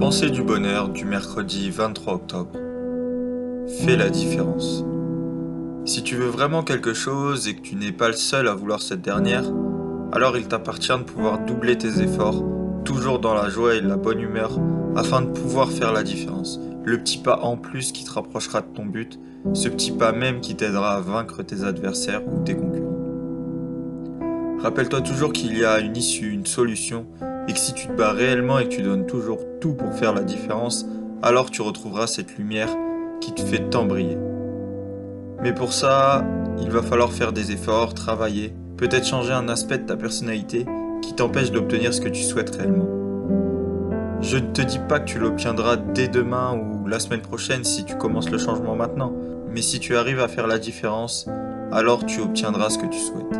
Pensée du bonheur du mercredi 23 octobre. Fais la différence. Si tu veux vraiment quelque chose et que tu n'es pas le seul à vouloir cette dernière, alors il t'appartient de pouvoir doubler tes efforts, toujours dans la joie et la bonne humeur, afin de pouvoir faire la différence. Le petit pas en plus qui te rapprochera de ton but, ce petit pas même qui t'aidera à vaincre tes adversaires ou tes concurrents. Rappelle-toi toujours qu'il y a une issue, une solution, et que si tu te bats réellement et que tu donnes toujours tout pour faire la différence, alors tu retrouveras cette lumière qui te fait tant briller. Mais pour ça, il va falloir faire des efforts, travailler, peut-être changer un aspect de ta personnalité qui t'empêche d'obtenir ce que tu souhaites réellement. Je ne te dis pas que tu l'obtiendras dès demain ou la semaine prochaine si tu commences le changement maintenant, mais si tu arrives à faire la différence, alors tu obtiendras ce que tu souhaites.